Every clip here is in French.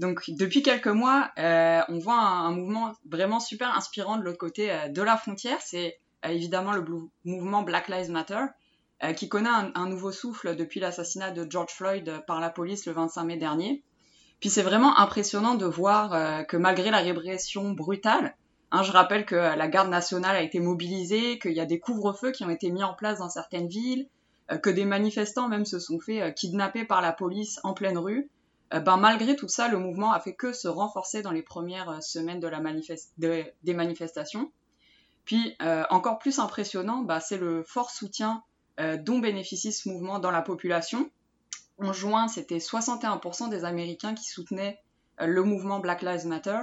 Donc depuis quelques mois, on voit un, mouvement vraiment super inspirant de l'autre côté de la frontière. C'est évidemment le mouvement Black Lives Matter, qui connaît un, nouveau souffle depuis l'assassinat de George Floyd par la police le 25 mai dernier. Puis c'est vraiment impressionnant de voir que malgré la répression brutale, Hein, je rappelle que la garde nationale a été mobilisée, qu'il y a des couvre-feux qui ont été mis en place dans certaines villes, euh, que des manifestants même se sont fait euh, kidnapper par la police en pleine rue. Euh, ben, malgré tout ça, le mouvement a fait que se renforcer dans les premières semaines de la des manifestations. Puis, encore plus impressionnant, ben, c'est le fort soutien dont bénéficie ce mouvement dans la population. En juin, c'était 61% des Américains qui soutenaient le mouvement Black Lives Matter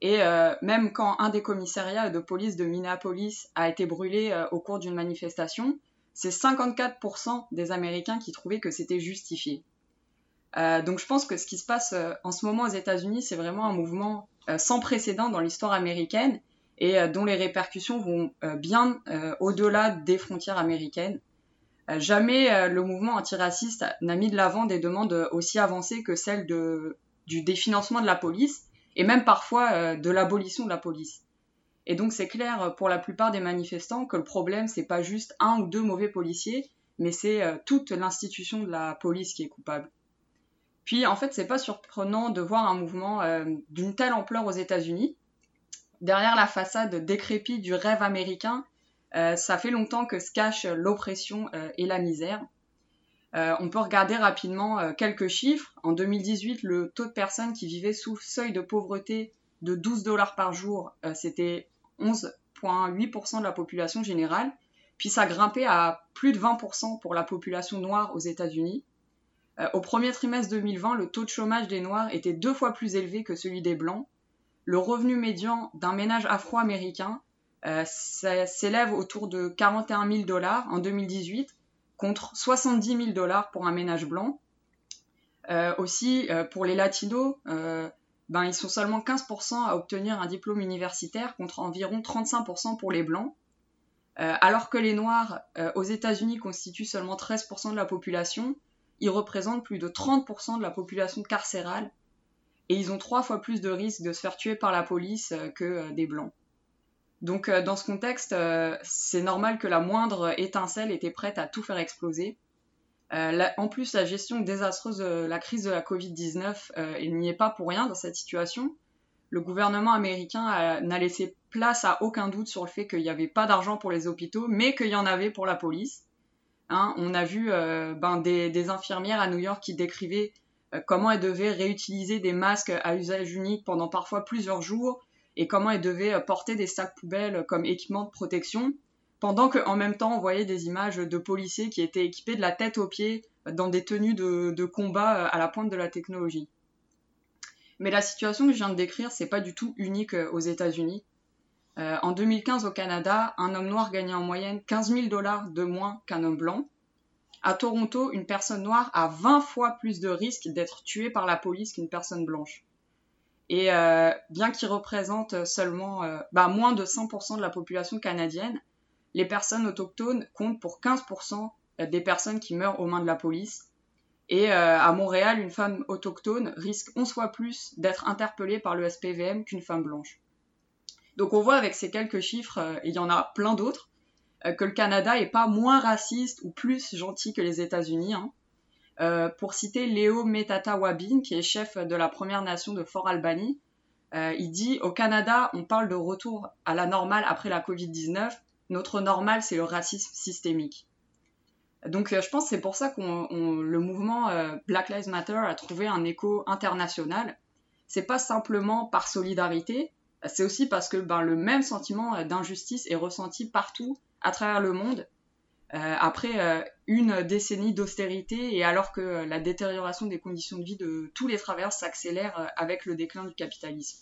et euh, même quand un des commissariats de police de Minneapolis a été brûlé euh, au cours d'une manifestation, c'est 54% des Américains qui trouvaient que c'était justifié. Euh, donc je pense que ce qui se passe en ce moment aux États-Unis, c'est vraiment un mouvement sans précédent dans l'histoire américaine et dont les répercussions vont bien au-delà des frontières américaines. jamais le mouvement antiraciste n'a mis de l'avant des demandes aussi avancées que celles du définancement de la police et même parfois euh, de l'abolition de la police. Et donc c'est clair euh, pour la plupart des manifestants que le problème c'est pas juste un ou deux mauvais policiers, mais c'est euh, toute l'institution de la police qui est coupable. Puis en fait c'est pas surprenant de voir un mouvement d'une telle ampleur aux États-Unis. Derrière la façade décrépite du rêve américain, ça fait longtemps que se cache l'oppression et la misère. Euh, on peut regarder rapidement euh, quelques chiffres. En 2018, le taux de personnes qui vivaient sous seuil de pauvreté de 12 dollars par jour, euh, c'était 11,8% de la population générale. Puis ça grimpait à plus de 20% pour la population noire aux États-Unis. Au premier trimestre 2020, le taux de chômage des Noirs était deux fois plus élevé que celui des Blancs. Le revenu médian d'un ménage afro-américain s'élève autour de 41 000 dollars en 2018 contre 70 000 dollars pour un ménage blanc. Euh, aussi, euh, pour les latinos, euh, ben, ils sont seulement 15% à obtenir un diplôme universitaire contre environ 35% pour les blancs. alors que les noirs aux États-Unis constituent seulement 13% de la population, ils représentent plus de 30% de la population carcérale et ils ont trois fois plus de risques de se faire tuer par la police que des blancs. Donc euh, dans ce contexte, euh, c'est normal que la moindre étincelle était prête à tout faire exploser. Euh, en plus, la gestion désastreuse de la crise de la Covid-19, il n'y est pas pour rien dans cette situation. Le gouvernement américain n'a laissé place à aucun doute sur le fait qu'il n'y avait pas d'argent pour les hôpitaux, mais qu'il y en avait pour la police. Hein, on a vu ben, des, infirmières à New York qui décrivaient comment elles devaient réutiliser des masques à usage unique pendant parfois plusieurs jours, et comment elles devaient euh, porter des sacs poubelles comme équipement de protection, pendant qu'en même temps on voyait des images de policiers qui étaient équipés de la tête aux pieds dans des tenues de, combat euh, à la pointe de la technologie. Mais la situation que je viens de décrire, c'est pas du tout unique euh, aux États-Unis. En 2015 au Canada, un homme noir gagnait en moyenne 15 000 dollars de moins qu'un homme blanc. À Toronto, une personne noire a 20 fois plus de risques d'être tuée par la police qu'une personne blanche. Et euh, bien qu'ils représentent seulement euh, bah, moins de 100% de la population canadienne, les personnes autochtones comptent pour 15% des personnes qui meurent aux mains de la police. Et euh, à Montréal, une femme autochtone risque 11 fois plus d'être interpellée par le SPVM qu'une femme blanche. Donc on voit avec ces quelques chiffres, et il y en a plein d'autres, que le Canada est pas moins raciste ou plus gentil que les États-Unis. Hein. Euh, pour citer Léo Metata Wabin, qui est chef de la Première Nation de Fort Albany, euh, il dit Au Canada, on parle de retour à la normale après la Covid-19. Notre normal, c'est le racisme systémique. Donc euh, je pense que c'est pour ça que le mouvement Black Lives Matter a trouvé un écho international. C'est pas simplement par solidarité, c'est aussi parce que ben, le même sentiment d'injustice est ressenti partout à travers le monde euh, après euh, une décennie d'austérité et alors que la détérioration des conditions de vie de tous les travailleurs s'accélère euh, avec le déclin du capitalisme.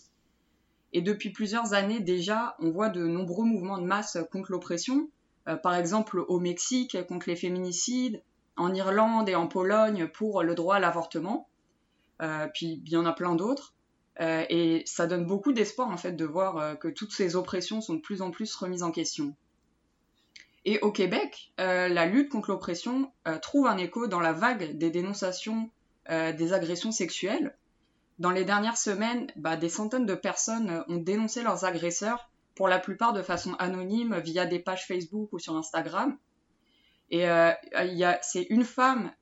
Et depuis plusieurs années déjà, on voit de nombreux mouvements de masse contre l'oppression, par exemple au Mexique contre les féminicides, en Irlande et en Pologne pour le droit à l'avortement, puis il y en a plein d'autres. Et ça donne beaucoup d'espoir en fait de voir que toutes ces oppressions sont de plus en plus remises en question. Et au Québec, euh, la lutte contre l'oppression euh, trouve un écho dans la vague des dénonciations euh, des agressions sexuelles. dans les dernières semaines, bah, des centaines de personnes ont dénoncé leurs agresseurs, pour la plupart de façon anonyme, via des pages Facebook ou sur Instagram. Et c'est une femme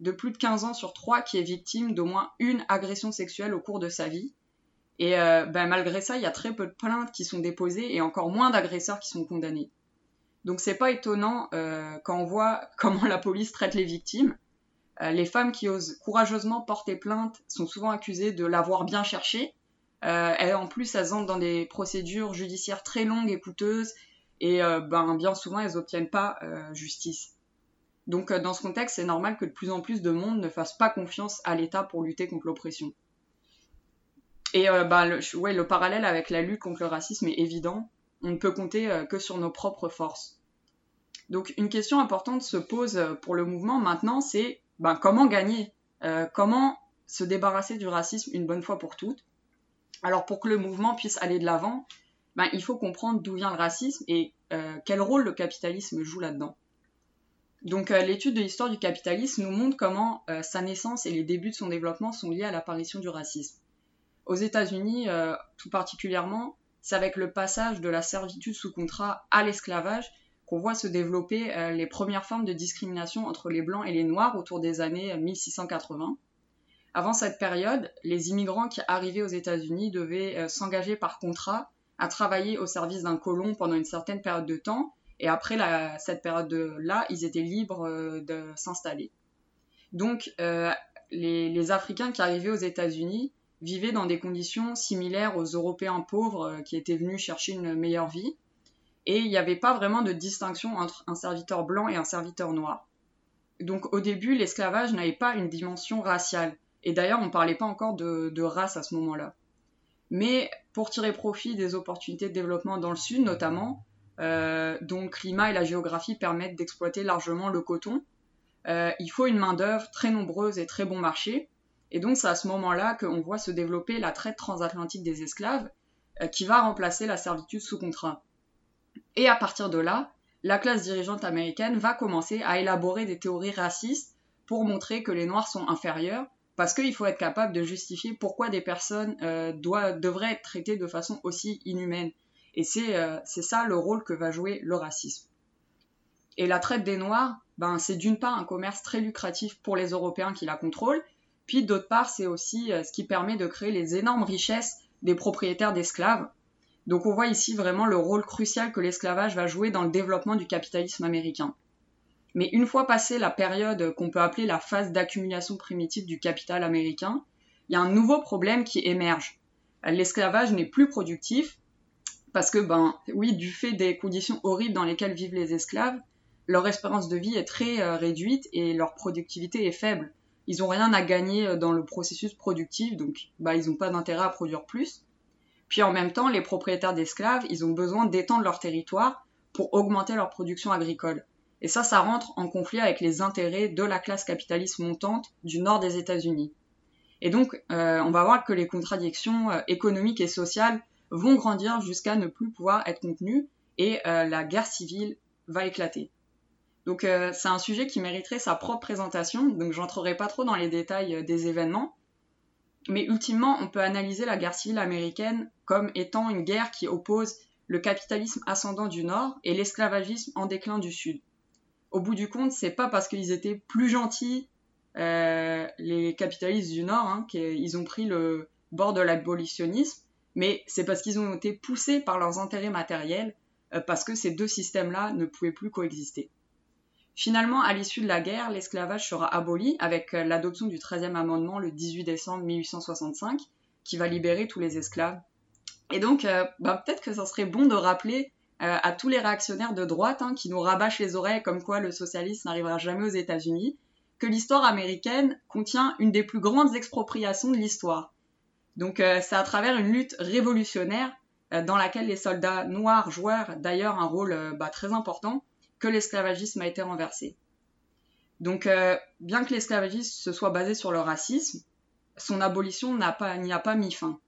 de plus de 15 ans sur 3 qui est victime d'au moins une agression sexuelle au cours de sa vie. Et ben, malgré ça, il y a très peu de plaintes qui sont déposées et encore moins d'agresseurs qui sont condamnés. Donc c'est pas étonnant euh, quand on voit comment la police traite les victimes. Euh, les femmes qui osent courageusement porter plainte sont souvent accusées de l'avoir bien cherché. et en plus, elles entrent dans des procédures judiciaires très longues et coûteuses et ben, bien souvent, elles n'obtiennent pas justice. Donc dans ce contexte, c'est normal que de plus en plus de monde ne fasse pas confiance à l'État pour lutter contre l'oppression. Et euh, bah, le, le parallèle avec la lutte contre le racisme est évident. On ne peut compter euh, que sur nos propres forces. Donc une question importante se pose euh, pour le mouvement maintenant, c'est ben, comment gagner? Comment se débarrasser du racisme une bonne fois pour toutes? Alors pour que le mouvement puisse aller de l'avant, ben, il faut comprendre d'où vient le racisme et quel rôle le capitalisme joue là-dedans. Donc l'étude de l'histoire du capitalisme nous montre comment sa naissance et les débuts de son développement sont liés à l'apparition du racisme. Aux États-Unis, euh, tout particulièrement, c'est avec le passage de la servitude sous contrat à l'esclavage qu'on voit se développer euh, les premières formes de discrimination entre les blancs et les noirs autour des années 1680. Avant cette période, les immigrants qui arrivaient aux États-Unis devaient euh, s'engager par contrat à travailler au service d'un colon pendant une certaine période de temps, et après cette période-là, ils étaient libres de s'installer. Donc, les, Africains qui arrivaient aux États-Unis vivaient dans des conditions similaires aux Européens pauvres euh, qui étaient venus chercher une meilleure vie. Et il n'y avait pas vraiment de distinction entre un serviteur blanc et un serviteur noir. Donc au début, l'esclavage n'avait pas une dimension raciale. Et d'ailleurs, on ne parlait pas encore de, race à ce moment-là. Mais pour tirer profit des opportunités de développement dans le sud notamment, euh, dont le climat et la géographie permettent d'exploiter largement le coton, euh, il faut une main-d'œuvre très nombreuse et très bon marché. Et donc c'est à ce moment-là qu'on voit se développer la traite transatlantique des esclaves euh, qui va remplacer la servitude sous contrat. Et à partir de là, la classe dirigeante américaine va commencer à élaborer des théories racistes pour montrer que les Noirs sont inférieurs, parce qu'il faut être capable de justifier pourquoi des personnes euh, devraient être traitées de façon aussi inhumaine. Et euh, c'est ça le rôle que va jouer le racisme. Et la traite des Noirs, ben, c'est d'une part un commerce très lucratif pour les Européens qui la contrôlent, puis d'autre part, c'est aussi euh, ce qui permet de créer les énormes richesses des propriétaires d'esclaves. Donc on voit ici vraiment le rôle crucial que l'esclavage va jouer dans le développement du capitalisme américain. Mais une fois passée la période qu'on peut appeler la phase d'accumulation primitive du capital américain, il y a un nouveau problème qui émerge. L'esclavage n'est plus productif parce que, ben, oui, du fait des conditions horribles dans lesquelles vivent les esclaves, leur espérance de vie est très euh, réduite et leur productivité est faible ils n'ont rien à gagner euh, dans le processus productif, donc bah, ils n'ont pas d'intérêt à produire plus. Puis en même temps, les propriétaires d'esclaves, ils ont besoin d'étendre leur territoire pour augmenter leur production agricole. Et ça, ça rentre en conflit avec les intérêts de la classe capitaliste montante du nord des États-Unis. Et donc, euh, on va voir que les contradictions économiques et sociales vont grandir jusqu'à ne plus pouvoir être contenues et la guerre civile va éclater. Donc euh, c'est un sujet qui mériterait sa propre présentation, donc j'entrerai pas trop dans les détails euh, des événements. Mais ultimement, on peut analyser la guerre civile américaine comme étant une guerre qui oppose le capitalisme ascendant du Nord et l'esclavagisme en déclin du Sud. Au bout du compte, c'est pas parce qu'ils étaient plus gentils, euh, les capitalistes du Nord, hein, qu'ils ont pris le bord de l'abolitionnisme, mais c'est parce qu'ils ont été poussés par leurs intérêts matériels, parce que ces deux systèmes-là ne pouvaient plus coexister. Finalement, à l'issue de la guerre, l'esclavage sera aboli avec euh, l'adoption du 13e amendement le 18 décembre 1865, qui va libérer tous les esclaves. Et donc, euh, bah, peut-être que ça serait bon de rappeler euh, à tous les réactionnaires de droite hein, qui nous rabâchent les oreilles comme quoi le socialisme n'arrivera jamais aux États-Unis, que l'histoire américaine contient une des plus grandes expropriations de l'histoire. Donc, c'est à travers une lutte révolutionnaire dans laquelle les soldats noirs jouèrent d'ailleurs un rôle bah, très important que l'esclavagisme a été renversé. Donc, euh, bien que l'esclavagisme se soit basé sur le racisme, son abolition n'y a pas mis fin.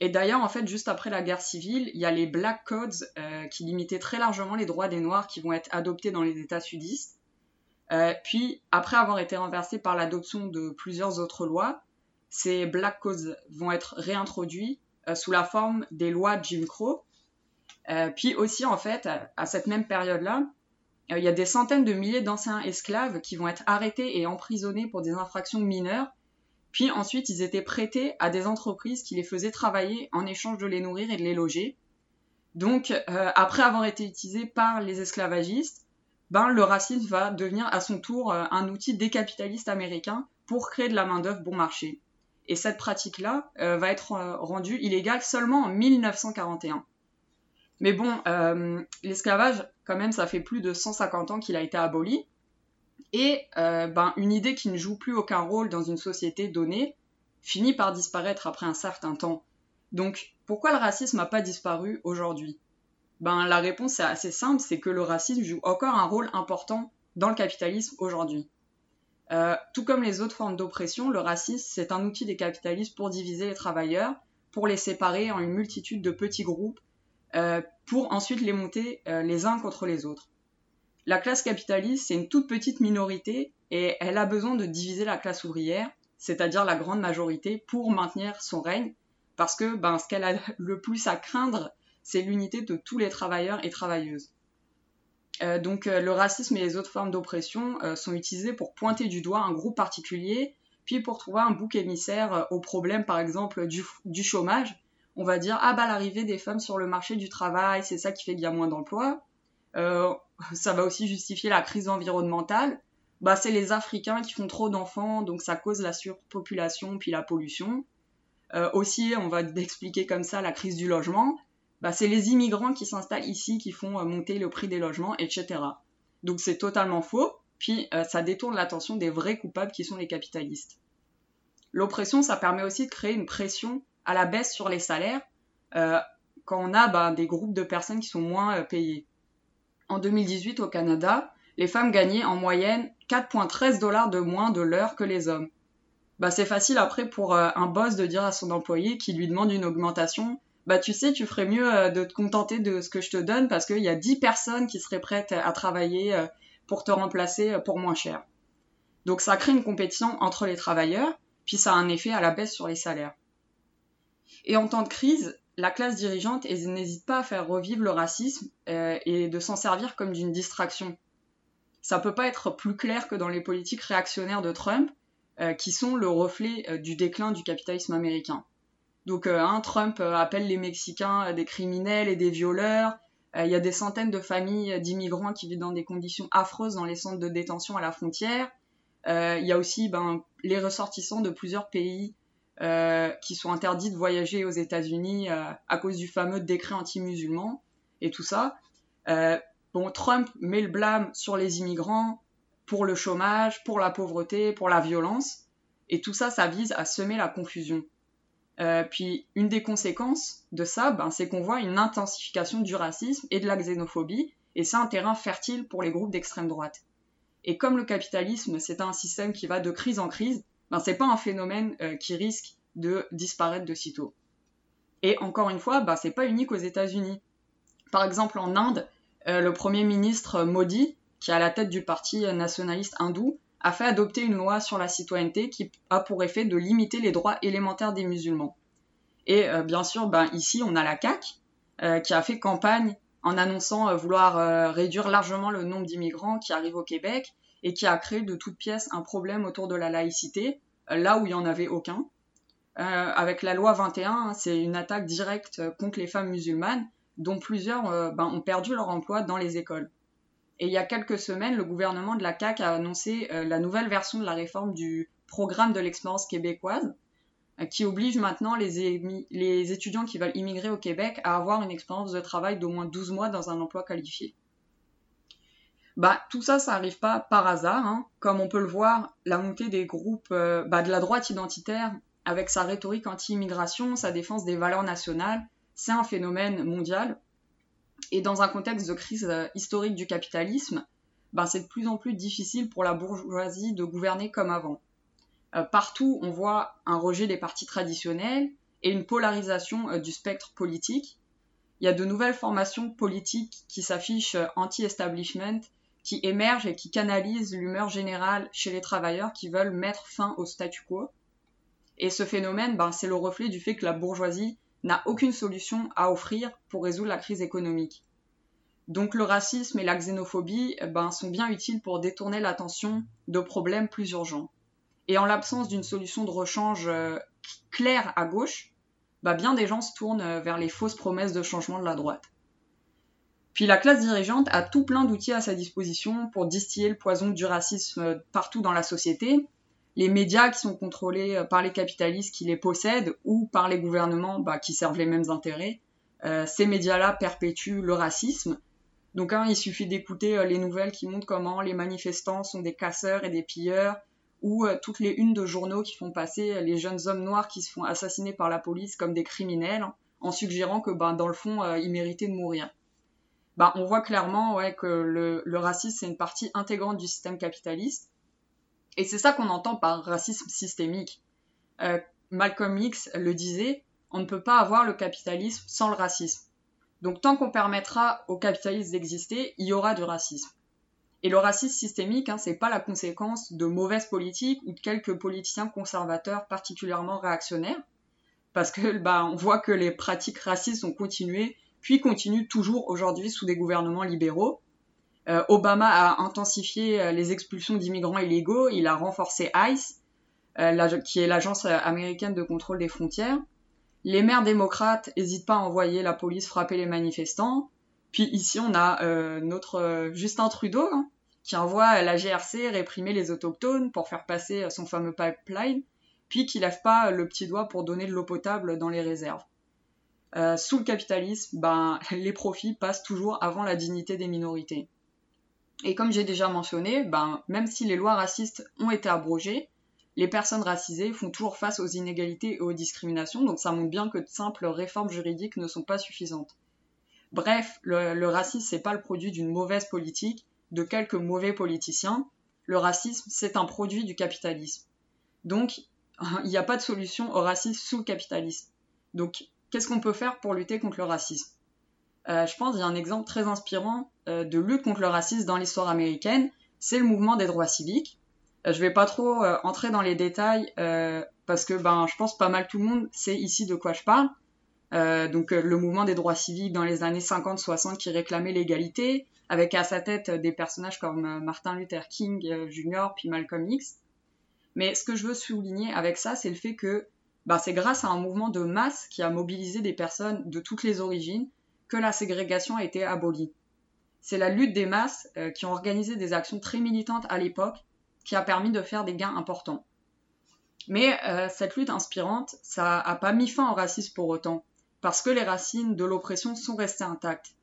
Et d'ailleurs, en fait, juste après la guerre civile, il y a les Black Codes euh, qui limitaient très largement les droits des Noirs qui vont être adoptés dans les États sudistes. Euh, puis, après avoir été renversés par l'adoption de plusieurs autres lois, ces black codes vont être réintroduits sous la forme des lois Jim Crow. puis aussi, en fait, à cette même période-là, il y a des centaines de milliers d'anciens esclaves qui vont être arrêtés et emprisonnés pour des infractions mineures. Puis ensuite, ils étaient prêtés à des entreprises qui les faisaient travailler en échange de les nourrir et de les loger. Donc, après avoir été utilisés par les esclavagistes, ben, le racisme va devenir à son tour euh, un outil des capitalistes américains pour créer de la main-d'œuvre bon marché. Et cette pratique-là euh, va être euh, rendue illégale seulement en 1941. Mais bon, l'esclavage, quand même, ça fait plus de 150 ans qu'il a été aboli. Et ben, une idée qui ne joue plus aucun rôle dans une société donnée finit par disparaître après un certain temps. Donc, pourquoi le racisme n'a pas disparu aujourd'hui? Ben, La réponse est assez simple, c'est que le racisme joue encore un rôle important dans le capitalisme aujourd'hui. Euh, tout comme les autres formes d'oppression, le racisme, c'est un outil des capitalistes pour diviser les travailleurs, pour les séparer en une multitude de petits groupes, euh, pour ensuite les monter euh, les uns contre les autres. La classe capitaliste, c'est une toute petite minorité et elle a besoin de diviser la classe ouvrière, c'est-à-dire la grande majorité, pour maintenir son règne, parce que ben, ce qu'elle a le plus à craindre, c'est l'unité de tous les travailleurs et travailleuses. Euh, donc euh, le racisme et les autres formes d'oppression euh, sont utilisés pour pointer du doigt un groupe particulier, puis pour trouver un bouc émissaire au problème par exemple du, du, chômage. On va dire ah bah l'arrivée des femmes sur le marché du travail, c'est ça qui fait qu'il y a moins d'emplois. ça va aussi justifier la crise environnementale. Bah c'est les Africains qui font trop d'enfants, donc ça cause la surpopulation puis la pollution. aussi on va expliquer comme ça la crise du logement bah, c'est les immigrants qui s'installent ici qui font euh, monter le prix des logements, etc. Donc c'est totalement faux, puis euh, ça détourne l'attention des vrais coupables qui sont les capitalistes. L'oppression, ça permet aussi de créer une pression à la baisse sur les salaires euh, quand on a bah, des groupes de personnes qui sont moins payées. En 2018 au Canada, les femmes gagnaient en moyenne 4,13 dollars de moins de l'heure que les hommes. Bah, c'est facile après pour un boss de dire à son employé qui lui demande une augmentation bah tu sais, tu ferais mieux euh, de te contenter de ce que je te donne parce qu'il y a 10 personnes qui seraient prêtes à travailler euh, pour te remplacer euh, pour moins cher. Donc ça crée une compétition entre les travailleurs, puis ça a un effet à la baisse sur les salaires. Et en temps de crise, la classe dirigeante n'hésite pas à faire revivre le racisme et de s'en servir comme d'une distraction. Ça peut pas être plus clair que dans les politiques réactionnaires de Trump, qui sont le reflet du déclin du capitalisme américain. Donc euh, hein, Trump euh, appelle les Mexicains euh, des criminels et des violeurs. Il y a des centaines de familles d'immigrants qui vivent dans des conditions affreuses dans les centres de détention à la frontière. Il y a aussi ben, les ressortissants de plusieurs pays qui sont interdits de voyager aux États-Unis à cause du fameux décret anti-musulman et tout ça. bon, Trump met le blâme sur les immigrants pour le chômage, pour la pauvreté, pour la violence. Et tout ça, ça vise à semer la confusion. Euh, puis une des conséquences de ça, ben, c'est qu'on voit une intensification du racisme et de la xénophobie, et c'est un terrain fertile pour les groupes d'extrême droite. Et comme le capitalisme, c'est un système qui va de crise en crise, ben, c'est pas un phénomène euh, qui risque de disparaître de sitôt. Et encore une fois, ben, c'est pas unique aux États-Unis. Par exemple, en Inde, euh, le premier ministre Modi, qui est à la tête du parti nationaliste hindou, a fait adopter une loi sur la citoyenneté qui a pour effet de limiter les droits élémentaires des musulmans. Et euh, bien sûr, ben, ici, on a la CAQ euh, qui a fait campagne en annonçant euh, vouloir réduire largement le nombre d'immigrants qui arrivent au Québec et qui a créé de toutes pièces un problème autour de la laïcité, là où il n'y en avait aucun. avec la loi 21, c'est une attaque directe contre les femmes musulmanes, dont plusieurs ben, ont perdu leur emploi dans les écoles. Et il y a quelques semaines, le gouvernement de la CAQ a annoncé euh, la nouvelle version de la réforme du programme de l'expérience québécoise, euh, qui oblige maintenant les, les, étudiants qui veulent immigrer au Québec à avoir une expérience de travail d'au moins 12 mois dans un emploi qualifié. Bah, tout ça, ça n'arrive pas par hasard. Hein. Comme on peut le voir, la montée des groupes euh, bah, de la droite identitaire, avec sa rhétorique anti-immigration, sa défense des valeurs nationales, c'est un phénomène mondial et dans un contexte de crise euh, historique du capitalisme, ben, c'est de plus en plus difficile pour la bourgeoisie de gouverner comme avant. Euh, partout, on voit un rejet des partis traditionnels et une polarisation euh, du spectre politique. Il y a de nouvelles formations politiques qui s'affichent anti-establishment, qui émergent et qui canalisent l'humeur générale chez les travailleurs qui veulent mettre fin au statu quo. Et ce phénomène, ben, c'est le reflet du fait que la bourgeoisie n'a aucune solution à offrir pour résoudre la crise économique. Donc le racisme et la xénophobie ben, sont bien utiles pour détourner l'attention de problèmes plus urgents. Et en l'absence d'une solution de rechange euh, claire à gauche, ben, bien des gens se tournent euh, vers les fausses promesses de changement de la droite. Puis la classe dirigeante a tout plein d'outils à sa disposition pour distiller le poison du racisme euh, partout dans la société. Les médias qui sont contrôlés par les capitalistes qui les possèdent ou par les gouvernements bah, qui servent les mêmes intérêts. ces médias-là perpétuent le racisme donc hein, il suffit d'écouter euh, les nouvelles qui montrent comment les manifestants sont des casseurs et des pilleurs, ou euh, toutes les unes de journaux qui font passer euh, les jeunes hommes noirs qui se font assassiner par la police comme des criminels, en suggérant que ben, dans le fond, ils méritaient de mourir. Ben, on voit clairement ouais, que le, le racisme, c'est une partie intégrante du système capitaliste. Et c'est ça qu'on entend par racisme systémique. Malcolm X le disait, on ne peut pas avoir le capitalisme sans le racisme. Donc tant qu'on permettra aux capitalistes d'exister, il y aura du racisme. Et le racisme systémique, hein, c'est pas la conséquence de mauvaises politiques ou de quelques politiciens conservateurs particulièrement réactionnaires, parce que bah, on voit que les pratiques racistes ont continué, puis continuent toujours aujourd'hui sous des gouvernements libéraux. Euh, Obama a intensifié euh, les expulsions d'immigrants illégaux, il a renforcé ICE, euh, qui est l'agence américaine de contrôle des frontières. Les maires démocrates n'hésitent pas à envoyer la police frapper les manifestants. Puis ici, on a notre Justin Trudeau hein, qui envoie la GRC réprimer les autochtones pour faire passer son fameux pipeline, puis qui lève pas le petit doigt pour donner de l'eau potable dans les réserves. Sous le capitalisme, ben, les profits passent toujours avant la dignité des minorités. Et comme j'ai déjà mentionné, ben, même si les lois racistes ont été abrogées, les personnes racisées font toujours face aux inégalités et aux discriminations, donc ça montre bien que de simples réformes juridiques ne sont pas suffisantes. Bref, le, le racisme, c'est pas le produit d'une mauvaise politique, de quelques mauvais politiciens. Le racisme, c'est un produit du capitalisme. Donc, il n'y a pas de solution au racisme sous le capitalisme. Donc, qu'est-ce qu'on peut faire pour lutter contre le racisme? Euh, Je pense qu'il y a un exemple très inspirant de lutte contre le racisme dans l'histoire américaine, c'est le mouvement des droits civiques. Je vais pas trop euh, entrer dans les détails euh, parce que ben je pense pas mal tout le monde sait ici de quoi je parle. Euh, donc le mouvement des droits civiques dans les années 50-60 qui réclamait l'égalité, avec à sa tête des personnages comme Martin Luther King Jr. puis Malcolm X. Mais ce que je veux souligner avec ça, c'est le fait que ben, c'est grâce à un mouvement de masse qui a mobilisé des personnes de toutes les origines que la ségrégation a été abolie. C'est la lutte des masses qui ont organisé des actions très militantes à l'époque qui a permis de faire des gains importants. Mais euh, cette lutte inspirante, ça n'a pas mis fin au racisme pour autant, parce que les racines de l'oppression sont restées intactes.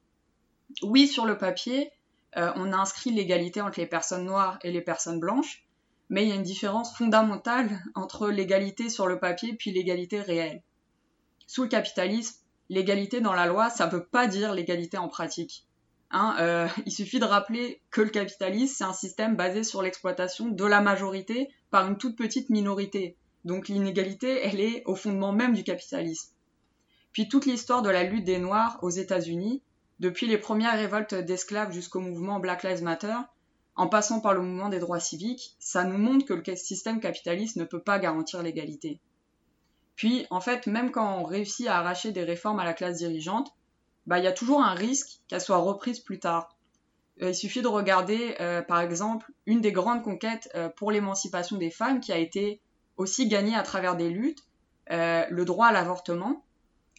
Oui, sur le papier, euh, on a inscrit l'égalité entre les personnes noires et les personnes blanches, mais il y a une différence fondamentale entre l'égalité sur le papier puis l'égalité réelle. Sous le capitalisme, l'égalité dans la loi, ça ne veut pas dire l'égalité en pratique. Hein, euh, il suffit de rappeler que le capitalisme, c'est un système basé sur l'exploitation de la majorité par une toute petite minorité. Donc l'inégalité, elle est au fondement même du capitalisme. Puis toute l'histoire de la lutte des Noirs aux États-Unis, depuis les premières révoltes d'esclaves jusqu'au mouvement Black Lives Matter, en passant par le mouvement des droits civiques, ça nous montre que le système capitaliste ne peut pas garantir l'égalité. Puis, en fait, même quand on réussit à arracher des réformes à la classe dirigeante, bah, il y a toujours un risque qu'elle soit reprise plus tard. Euh, il suffit de regarder, euh, par exemple, une des grandes conquêtes euh, pour l'émancipation des femmes qui a été aussi gagnée à travers des luttes, le droit à l'avortement.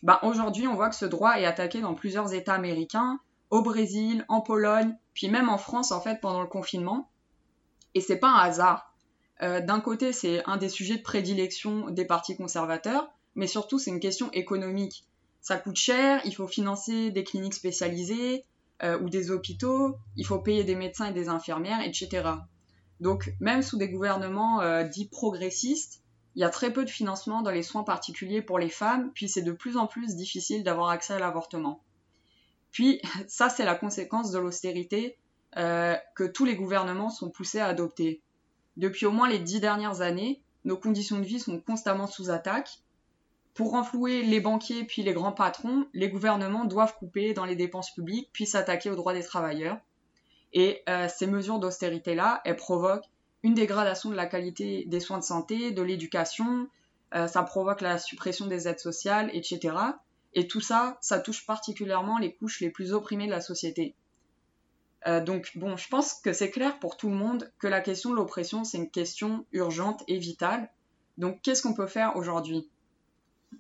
Bah, aujourd'hui, on voit que ce droit est attaqué dans plusieurs États américains, au Brésil, en Pologne, puis même en France, en fait, pendant le confinement. Et c'est pas un hasard. D'un côté, c'est un des sujets de prédilection des partis conservateurs, mais surtout, c'est une question économique ça coûte cher, il faut financer des cliniques spécialisées euh, ou des hôpitaux, il faut payer des médecins et des infirmières, etc. Donc même sous des gouvernements euh, dits progressistes, il y a très peu de financement dans les soins particuliers pour les femmes, puis c'est de plus en plus difficile d'avoir accès à l'avortement. Puis ça, c'est la conséquence de l'austérité euh, que tous les gouvernements sont poussés à adopter. Depuis au moins les dix dernières années, nos conditions de vie sont constamment sous attaque pour renflouer les banquiers puis les grands patrons, les gouvernements doivent couper dans les dépenses publiques puis s'attaquer aux droits des travailleurs. Et euh, ces mesures d'austérité-là, elles provoquent une dégradation de la qualité des soins de santé, de l'éducation, ça provoque la suppression des aides sociales, etc. Et tout ça, ça touche particulièrement les couches les plus opprimées de la société. donc bon, je pense que c'est clair pour tout le monde que la question de l'oppression, c'est une question urgente et vitale. Donc qu'est-ce qu'on peut faire aujourd'hui?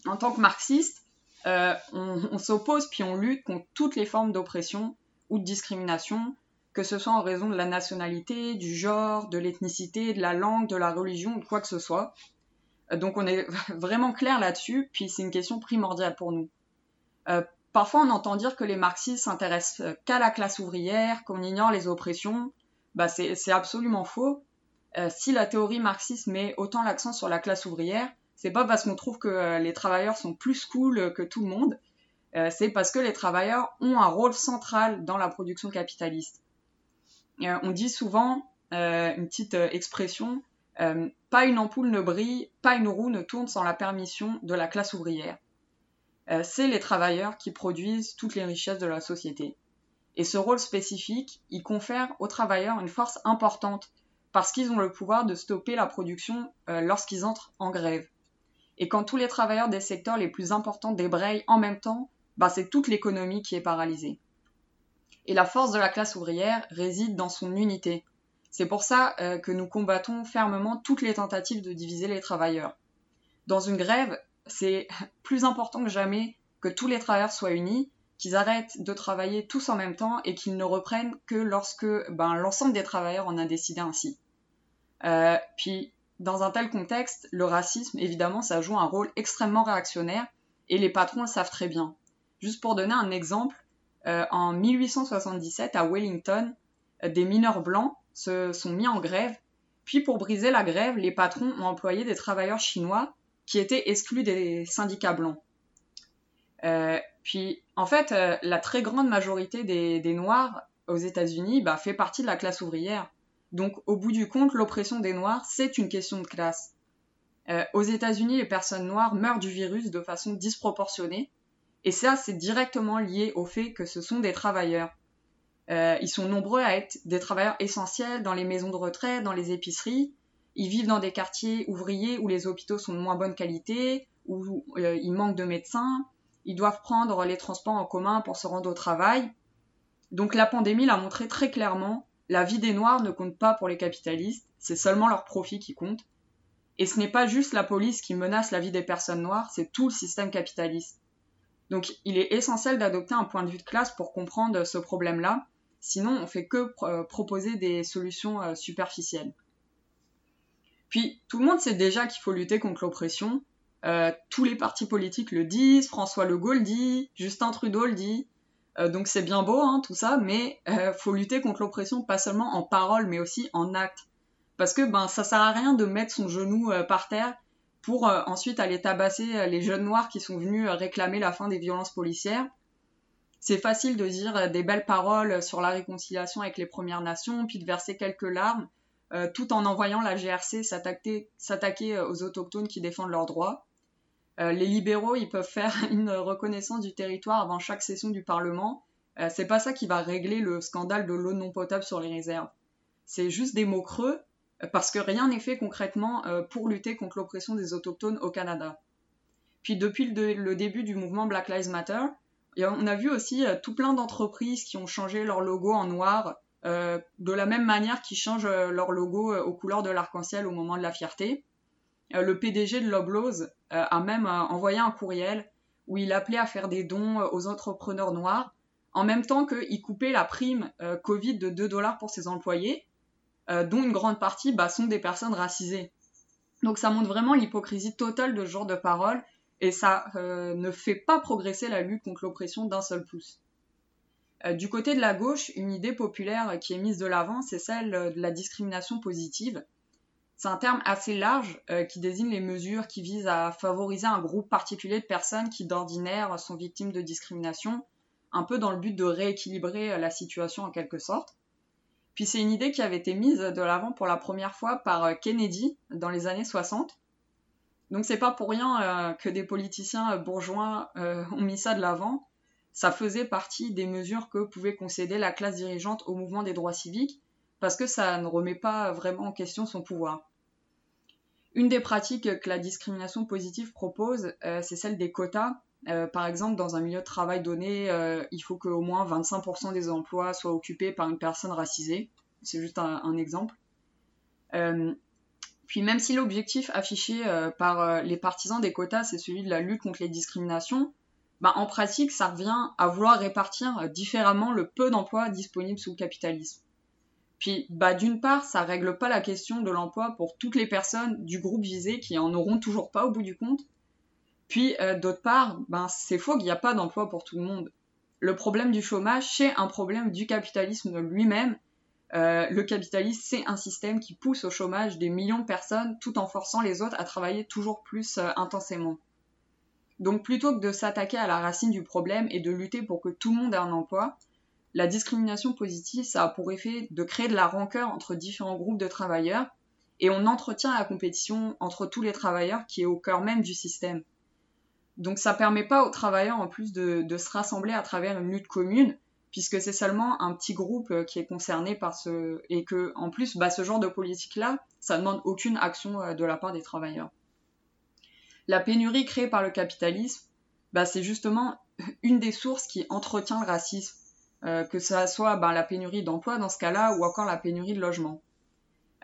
En tant que marxiste, on, on s'oppose puis on lutte contre toutes les formes d'oppression ou de discrimination, que ce soit en raison de la nationalité, du genre, de l'ethnicité, de la langue, de la religion ou quoi que ce soit. Euh, donc on est vraiment clair là-dessus, puis c'est une question primordiale pour nous. Euh, parfois on entend dire que les marxistes s'intéressent euh, qu'à la classe ouvrière, qu'on ignore les oppressions. Bah, c'est absolument faux. si la théorie marxiste met autant l'accent sur la classe ouvrière, c'est pas parce qu'on trouve que les travailleurs sont plus cool que tout le monde, c'est parce que les travailleurs ont un rôle central dans la production capitaliste. Euh, on dit souvent euh, une petite euh, expression pas une ampoule ne brille, pas une roue ne tourne sans la permission de la classe ouvrière. c'est les travailleurs qui produisent toutes les richesses de la société. Et ce rôle spécifique, il confère aux travailleurs une force importante parce qu'ils ont le pouvoir de stopper la production lorsqu'ils entrent en grève. Et quand tous les travailleurs des secteurs les plus importants débrayent en même temps, bah, c'est toute l'économie qui est paralysée. Et la force de la classe ouvrière réside dans son unité. C'est pour ça euh, que nous combattons fermement toutes les tentatives de diviser les travailleurs. Dans une grève, c'est plus important que jamais que tous les travailleurs soient unis, qu'ils arrêtent de travailler tous en même temps et qu'ils ne reprennent que lorsque ben, l'ensemble des travailleurs en a décidé ainsi. Euh, puis, dans un tel contexte, le racisme, évidemment, ça joue un rôle extrêmement réactionnaire et les patrons le savent très bien. Juste pour donner un exemple, euh, en 1877 à Wellington, euh, des mineurs blancs se sont mis en grève. Puis pour briser la grève, les patrons ont employé des travailleurs chinois qui étaient exclus des syndicats blancs. Euh, puis en fait, la très grande majorité des, Noirs aux États-Unis bah, fait partie de la classe ouvrière. Donc au bout du compte, l'oppression des Noirs, c'est une question de classe. aux États-Unis, les personnes noires meurent du virus de façon disproportionnée, et ça, c'est directement lié au fait que ce sont des travailleurs. Euh, ils sont nombreux à être des travailleurs essentiels dans les maisons de retraite, dans les épiceries. Ils vivent dans des quartiers ouvriers où les hôpitaux sont de moins bonne qualité, où euh, il manque de médecins. Ils doivent prendre les transports en commun pour se rendre au travail. Donc la pandémie l'a montré très clairement, la vie des Noirs ne compte pas pour les capitalistes, c'est seulement leur profit qui compte. Et ce n'est pas juste la police qui menace la vie des personnes noires, c'est tout le système capitaliste. Donc il est essentiel d'adopter un point de vue de classe pour comprendre ce problème-là. Sinon, on fait que euh, proposer des solutions euh, superficielles. Puis, tout le monde sait déjà qu'il faut lutter contre l'oppression. Euh, tous les partis politiques le disent, François Legault le dit, Justin Trudeau le dit. Donc c'est bien beau, hein, tout ça, mais il faut lutter contre l'oppression pas seulement en parole, mais aussi en acte. Parce que ben ça sert à rien de mettre son genou par terre pour euh, ensuite aller tabasser euh, les jeunes noirs qui sont venus euh, réclamer la fin des violences policières. C'est facile de dire des belles paroles sur la réconciliation avec les Premières Nations, puis de verser quelques larmes, tout en envoyant la GRC s'attaquer aux autochtones qui défendent leurs droits. Les libéraux, ils peuvent faire une reconnaissance du territoire avant chaque session du Parlement. c'est pas ça qui va régler le scandale de l'eau non potable sur les réserves. C'est juste des mots creux parce que rien n'est fait concrètement euh, pour lutter contre l'oppression des autochtones au Canada. Puis depuis le, début du mouvement Black Lives Matter, on a vu aussi euh, tout plein d'entreprises qui ont changé leur logo en noir, euh, de la même manière qu'ils changent leur logo aux couleurs de l'arc-en-ciel au moment de la fierté. Le PDG de Loblaws a même envoyé un courriel où il appelait à faire des dons aux entrepreneurs noirs, en même temps qu'il coupait la prime Covid de 2 dollars pour ses employés, euh, dont une grande partie bah, sont des personnes racisées. Donc ça montre vraiment l'hypocrisie totale de ce genre de paroles et ça euh, ne fait pas progresser la lutte contre l'oppression d'un seul pouce. Euh, du côté de la gauche, une idée populaire qui est mise de l'avant, c'est celle de la discrimination positive. C'est un terme assez large qui désigne les mesures qui visent à favoriser un groupe particulier de personnes qui d'ordinaire sont victimes de discrimination, un peu dans le but de rééquilibrer la situation en quelque sorte. Puis c'est une idée qui avait été mise de l'avant pour la première fois par euh, Kennedy dans les années 60. Donc c'est pas pour rien euh, que des politiciens euh, bourgeois ont mis ça de l'avant. Ça faisait partie des mesures que pouvait concéder la classe dirigeante au mouvement des droits civiques, parce que ça ne remet pas vraiment en question son pouvoir. Une des pratiques que la discrimination positive propose, euh, c'est celle des quotas. Euh, par exemple, dans un milieu de travail donné, euh, il faut qu'au moins 25% des emplois soient occupés par une personne racisée. C'est juste un, exemple. puis même si l'objectif affiché par les partisans des quotas, c'est celui de la lutte contre les discriminations, bah, en pratique, ça revient à vouloir répartir différemment le peu d'emplois disponibles sous le capitalisme. Puis, bah, d'une part, ça règle pas la question de l'emploi pour toutes les personnes du groupe visé qui en auront toujours pas au bout du compte. Puis, euh, d'autre part, ben, c'est faux qu'il n'y a pas d'emploi pour tout le monde. Le problème du chômage, c'est un problème du capitalisme lui-même. Euh, le capitalisme, c'est un système qui pousse au chômage des millions de personnes tout en forçant les autres à travailler toujours plus euh, intensément. Donc plutôt que de s'attaquer à la racine du problème et de lutter pour que tout le monde ait un emploi, la discrimination positive, ça a pour effet de créer de la rancœur entre différents groupes de travailleurs et on entretient la compétition entre tous les travailleurs qui est au cœur même du système. Donc ça permet pas aux travailleurs en plus de, se rassembler à travers une lutte commune, puisque c'est seulement un petit groupe euh, qui est concerné par ce et que en plus bah, ce genre de politique là, ça ne demande aucune action euh, de la part des travailleurs. La pénurie créée par le capitalisme, bah, c'est justement une des sources qui entretient le racisme euh, que ce soit ben, la pénurie d'emploi dans ce cas-là ou encore la pénurie de logement.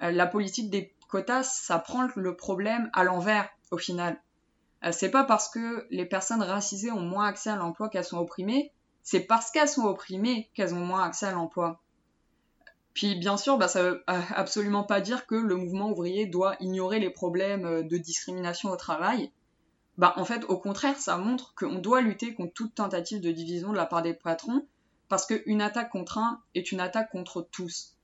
Euh, la politique des quotas, ça prend le problème à l'envers au final. Euh, c'est pas parce que les personnes racisées ont moins accès à l'emploi qu'elles sont opprimées, c'est parce qu'elles sont opprimées qu'elles ont moins accès à l'emploi. Puis bien sûr, bah, ça veut absolument pas dire que le mouvement ouvrier doit ignorer les problèmes de discrimination au travail. Bah, en fait, au contraire, ça montre qu'on doit lutter contre toute tentative de division de la part des patrons parce qu'une attaque contre un est une attaque contre tous.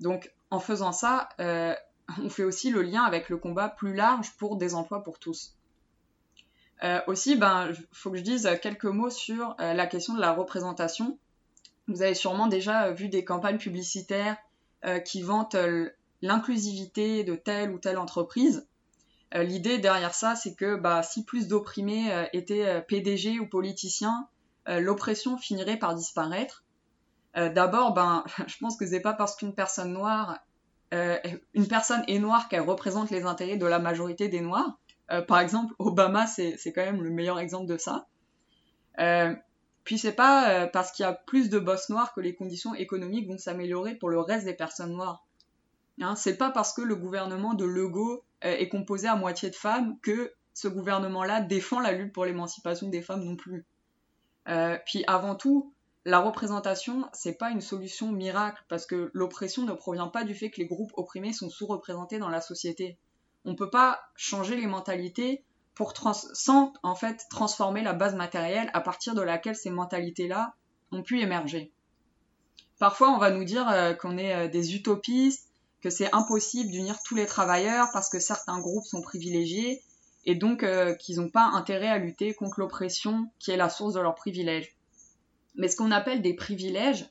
Donc en faisant ça, euh, on fait aussi le lien avec le combat plus large pour des emplois pour tous. Euh, aussi, ben, faut que je dise quelques mots sur euh, la question de la représentation. Vous avez sûrement déjà vu des campagnes publicitaires qui vantent l'inclusivité de telle ou telle entreprise. L'idée derrière ça, c'est que bah, si plus d'opprimés étaient PDG ou politiciens, l'oppression finirait par disparaître. Euh, d'abord, ben, je pense que c'est pas parce qu'une personne noire, euh, une personne est noire qu'elle représente les intérêts de la majorité des noirs. par exemple, Obama, c'est quand même le meilleur exemple de ça. Puis c'est pas parce qu'il y a plus de boss noirs que les conditions économiques vont s'améliorer pour le reste des personnes noires. Hein, c'est pas parce que le gouvernement de Legault est composé à moitié de femmes que ce gouvernement-là défend la lutte pour l'émancipation des femmes non plus. Euh, puis avant tout, la représentation, c'est pas une solution miracle parce que l'oppression ne provient pas du fait que les groupes opprimés sont sous-représentés dans la société. On peut pas changer les mentalités pour sans en fait transformer la base matérielle à partir de laquelle ces mentalités-là ont pu émerger. Parfois, on va nous dire euh, qu'on est euh, des utopistes, que c'est impossible d'unir tous les travailleurs parce que certains groupes sont privilégiés et donc euh, qu'ils n'ont pas intérêt à lutter contre l'oppression qui est la source de leurs privilèges. Mais ce qu'on appelle des privilèges,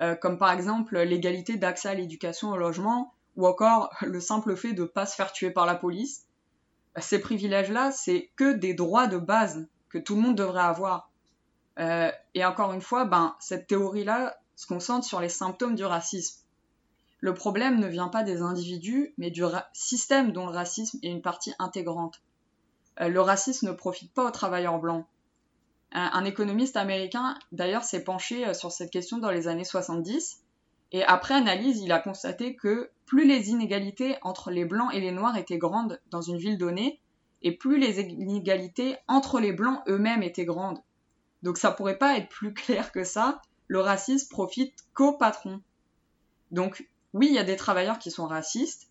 euh, comme par exemple l'égalité d'accès à l'éducation au logement, ou encore le simple fait de ne pas se faire tuer par la police, ces privilèges-là, c'est que des droits de base que tout le monde devrait avoir. Euh, et encore une fois, ben, cette théorie-là se concentre sur les symptômes du racisme. Le problème ne vient pas des individus, mais du système dont le racisme est une partie intégrante. Euh, le racisme ne profite pas aux travailleurs blancs. Un, économiste américain, d'ailleurs, s'est penché euh, sur cette question dans les années 70, et après analyse, il a constaté que plus les inégalités entre les blancs et les noirs étaient grandes dans une ville donnée, et plus les inégalités entre les blancs eux-mêmes étaient grandes. Donc ça pourrait pas être plus clair que ça, le racisme profite qu'aux patrons. Donc oui, il y a des travailleurs qui sont racistes,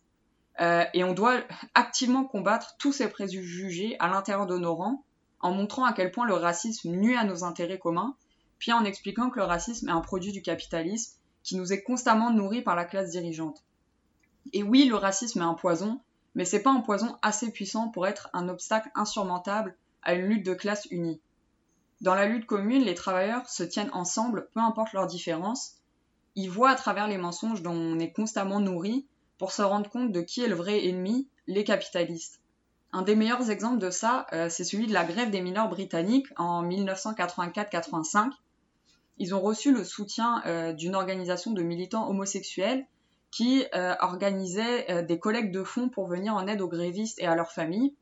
euh, et on doit activement combattre tous ces préjugés à l'intérieur de nos rangs, en montrant à quel point le racisme nuit à nos intérêts communs, puis en expliquant que le racisme est un produit du capitalisme qui nous est constamment nourri par la classe dirigeante. Et oui, le racisme est un poison, mais c'est pas un poison assez puissant pour être un obstacle insurmontable à une lutte de classe unie. Dans la lutte commune, les travailleurs se tiennent ensemble, peu importe leurs différences. Ils voient à travers les mensonges dont on est constamment nourri pour se rendre compte de qui est le vrai ennemi, les capitalistes. Un des meilleurs exemples de ça, euh, c'est celui de la grève des mineurs britanniques en 1984-85. Ils ont reçu le soutien euh, d'une organisation de militants homosexuels qui organisait des collectes de fonds pour venir en aide aux grévistes et à leurs familles.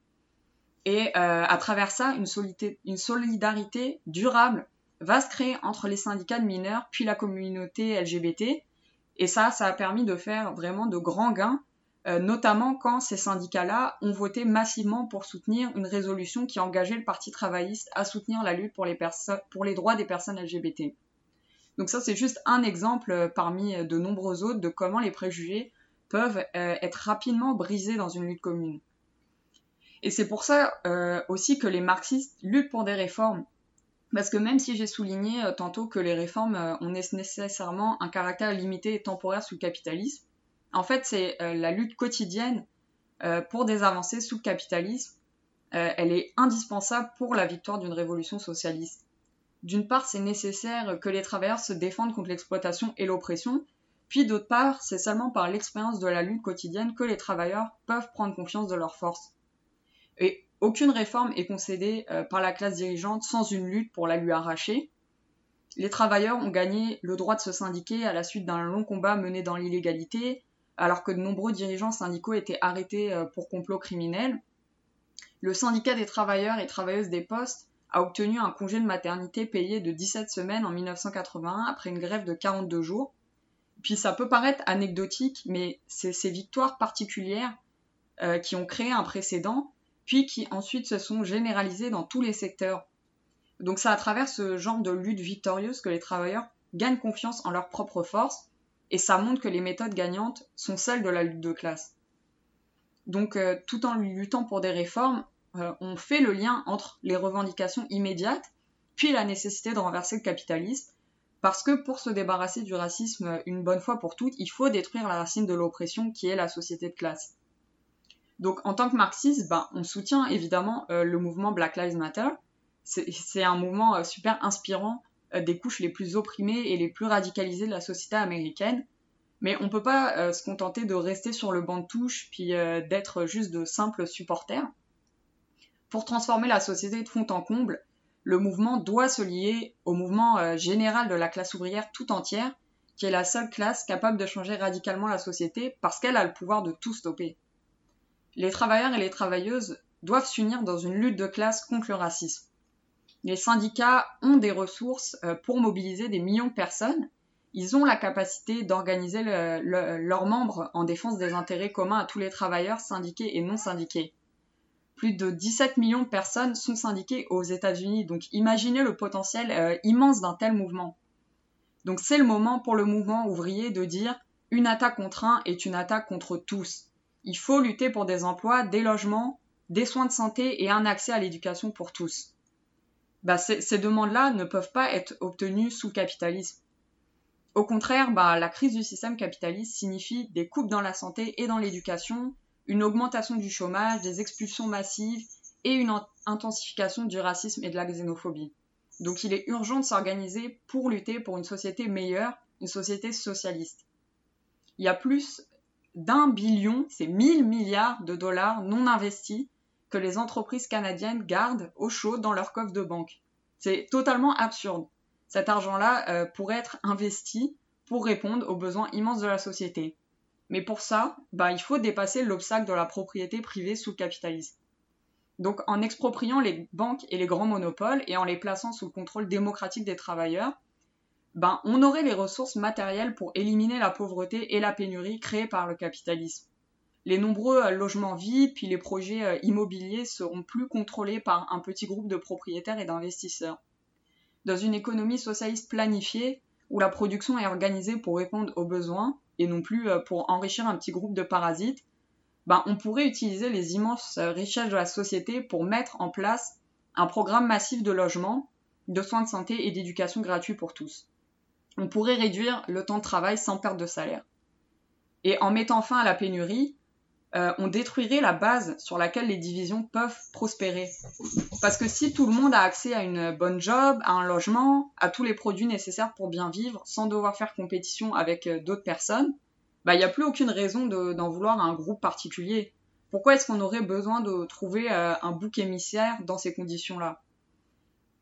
Et à travers ça, une, une solidarité durable va se créer entre les syndicats de mineurs puis la communauté LGBT. Et ça, ça a permis de faire vraiment de grands gains euh, notamment quand ces syndicats-là ont voté massivement pour soutenir une résolution qui engageait le Parti travailliste à soutenir la lutte pour les, droits des personnes LGBT. Donc ça, c'est juste un exemple euh, parmi euh, de nombreux autres de comment les préjugés peuvent être rapidement brisés dans une lutte commune. Et c'est pour ça aussi que les marxistes luttent pour des réformes. Parce que même si j'ai souligné tantôt que les réformes ont nécessairement un caractère limité et temporaire sous le capitalisme, en fait, c'est euh, la lutte quotidienne euh, pour des avancées sous le capitalisme. Euh, elle est indispensable pour la victoire d'une révolution socialiste. D'une part, c'est nécessaire que les travailleurs se défendent contre l'exploitation et l'oppression, puis d'autre part, c'est seulement par l'expérience de la lutte quotidienne que les travailleurs peuvent prendre confiance de leurs forces. Et aucune réforme est concédée par la classe dirigeante sans une lutte pour la lui arracher. Les travailleurs ont gagné le droit de se syndiquer à la suite d'un long combat mené dans l'illégalité, alors que de nombreux dirigeants syndicaux étaient arrêtés euh, pour complot criminel. Le syndicat des travailleurs et travailleuses des postes a obtenu un congé de maternité payé de 17 semaines en 1981 après une grève de 42 jours. Puis ça peut paraître anecdotique, mais c'est ces victoires particulières euh, qui ont créé un précédent, puis qui ensuite se sont généralisées dans tous les secteurs. Donc c'est à travers ce genre de lutte victorieuse que les travailleurs gagnent confiance en leur propre force et ça montre que les méthodes gagnantes sont celles de la lutte de classe. Donc, euh, tout en luttant pour des réformes, euh, on fait le lien entre les revendications immédiates, puis la nécessité de renverser le capitalisme, parce que pour se débarrasser du racisme une bonne fois pour toutes, il faut détruire la racine de l'oppression qui est la société de classe. Donc, en tant que marxiste, ben, on soutient évidemment euh, le mouvement Black Lives Matter. C'est un mouvement super inspirant euh, des couches les plus opprimées et les plus radicalisées de la société américaine. Mais on ne peut pas euh, se contenter de rester sur le banc de touche puis euh, d'être juste de simples supporters. Pour transformer la société de fond en comble, le mouvement doit se lier au mouvement général de la classe ouvrière tout entière, qui est la seule classe capable de changer radicalement la société parce qu'elle a le pouvoir de tout stopper. Les travailleurs et les travailleuses doivent s'unir dans une lutte de classe contre le racisme les syndicats ont des ressources euh, pour mobiliser des millions de personnes. Ils ont la capacité d'organiser leurs membres en défense des intérêts communs à tous les travailleurs syndiqués et non syndiqués. Plus de 17 millions de personnes sont syndiquées aux États-Unis, donc imaginez le potentiel euh, immense d'un tel mouvement. Donc c'est le moment pour le mouvement ouvrier de dire une attaque contre un est une attaque contre tous. Il faut lutter pour des emplois, des logements, des soins de santé et un accès à l'éducation pour tous bah, ces demandes-là ne peuvent pas être obtenues sous capitalisme. Au contraire, bah, la crise du système capitaliste signifie des coupes dans la santé et dans l'éducation, une augmentation du chômage, des expulsions massives et une intensification du racisme et de la xénophobie. Donc il est urgent de s'organiser pour lutter pour une société meilleure, une société socialiste. Il y a plus d'un billion, c'est 1000 milliards de dollars non investis que les entreprises canadiennes gardent au chaud dans leur coffre de banque. C'est totalement absurde. Cet argent-là euh, pourrait être investi pour répondre aux besoins immenses de la société. Mais pour ça, bah, il faut dépasser l'obstacle de la propriété privée sous le capitalisme. Donc en expropriant les banques et les grands monopoles et en les plaçant sous le contrôle démocratique des travailleurs, ben, on aurait les ressources matérielles pour éliminer la pauvreté et la pénurie créées par le capitalisme les nombreux euh, logements vides puis les projets euh, immobiliers seront plus contrôlés par un petit groupe de propriétaires et d'investisseurs. Dans une économie socialiste planifiée, où la production est organisée pour répondre aux besoins et non plus euh, pour enrichir un petit groupe de parasites, ben, on pourrait utiliser les immenses richesses de la société pour mettre en place un programme massif de logement, de soins de santé et d'éducation gratuits pour tous. On pourrait réduire le temps de travail sans perte de salaire. Et en mettant fin à la pénurie, euh, on détruirait la base sur laquelle les divisions peuvent prospérer. Parce que si tout le monde a accès à une bonne job, à un logement, à tous les produits nécessaires pour bien vivre, sans devoir faire compétition avec euh, d'autres personnes, bah, il n'y a plus aucune raison d'en vouloir à un groupe particulier. Pourquoi est-ce qu'on aurait besoin de trouver euh, un bouc émissaire dans ces conditions-là?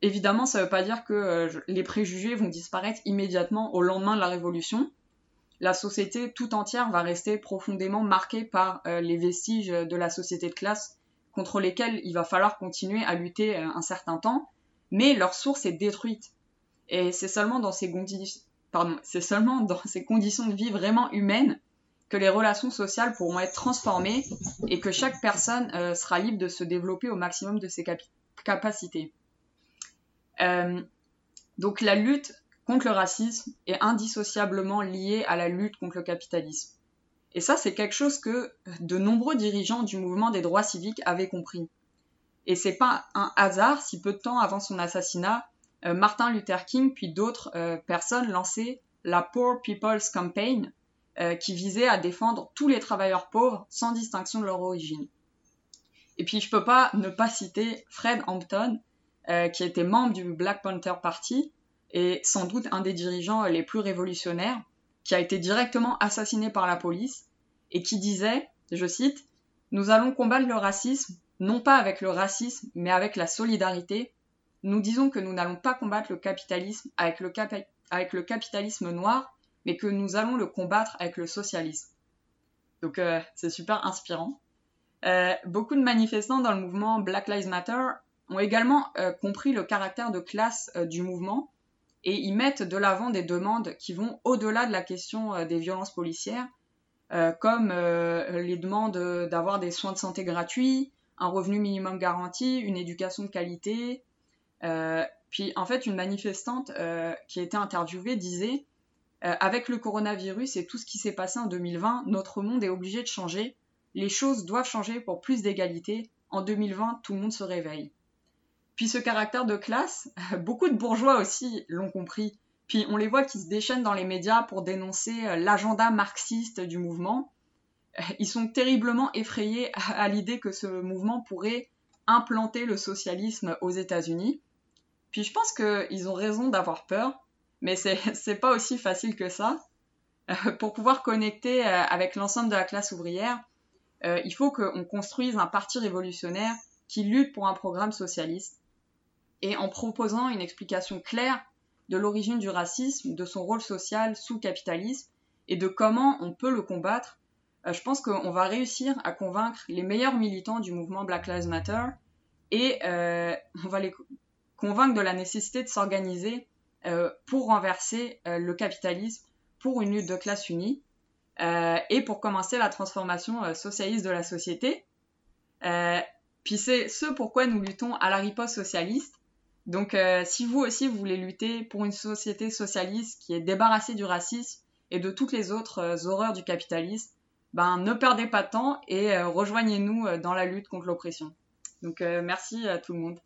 Évidemment, ça ne veut pas dire que les préjugés vont disparaître immédiatement au lendemain de la Révolution, la société tout entière va rester profondément marquée par les vestiges de la société de classe contre lesquels il va falloir continuer à lutter un certain temps, mais leur source est détruite. Et c'est seulement dans ces conditions, pardon, seulement dans ces conditions de vie vraiment humaines que les relations sociales pourront être transformées et que chaque personne euh, sera libre de se développer au maximum de ses capacités. Euh, donc la lutte contre le racisme est indissociablement liée à la lutte contre le capitalisme. Et ça, c'est quelque chose que de nombreux dirigeants du mouvement des droits civiques avaient compris. Et c'est pas un hasard si peu de temps avant son assassinat, euh, Martin Luther King puis d'autres personnes lançaient la Poor People's Campaign, euh, qui visait à défendre tous les travailleurs pauvres sans distinction de leur origine. Et puis je peux pas ne pas citer Fred Hampton, euh, qui était membre du Black Panther Party et sans doute un des dirigeants les plus révolutionnaires, qui a été directement assassiné par la police et qui disait, je cite, Nous allons combattre le racisme, non pas avec le racisme, mais avec la solidarité. Nous disons que nous n'allons pas combattre le capitalisme avec le, avec le capitalisme noir, mais que nous allons le combattre avec le socialisme. Donc euh, c'est super inspirant. Euh, beaucoup de manifestants dans le mouvement Black Lives Matter ont également euh, compris le caractère de classe du mouvement et y mettent de l'avant des demandes qui vont au-delà de la question des violences policières, comme les demandes d'avoir des soins de santé gratuits, un revenu minimum garanti, une éducation de qualité. puis en fait, une manifestante qui a été interviewée disait euh, avec le coronavirus et tout ce qui s'est passé en 2020, notre monde est obligé de changer. Les choses doivent changer pour plus d'égalité. En 2020, tout le monde se réveille. Puis ce caractère de classe, beaucoup de bourgeois aussi l'ont compris. Puis on les voit qui se déchaînent dans les médias pour dénoncer euh, l'agenda marxiste du mouvement. Euh, ils sont terriblement effrayés à l'idée que ce mouvement pourrait implanter le socialisme aux États-Unis. Puis je pense qu'ils ont raison d'avoir peur, mais c'est pas aussi facile que ça. Euh, pour pouvoir connecter avec l'ensemble de la classe ouvrière, il faut qu'on construise un parti révolutionnaire qui lutte pour un programme socialiste et en proposant une explication claire de l'origine du racisme, de son rôle social sous le capitalisme et de comment on peut le combattre, je pense qu'on va réussir à convaincre les meilleurs militants du mouvement Black Lives Matter et on va les convaincre de la nécessité de s'organiser euh, pour renverser euh, le capitalisme, pour une lutte de classe unie euh, et pour commencer la transformation socialiste de la société. puis c'est ce pourquoi nous luttons à la riposte socialiste. Donc si vous aussi vous voulez lutter pour une société socialiste qui est débarrassée du racisme et de toutes les autres horreurs du capitalisme, ben ne perdez pas de temps et rejoignez-nous dans la lutte contre l'oppression. Donc merci à tout le monde.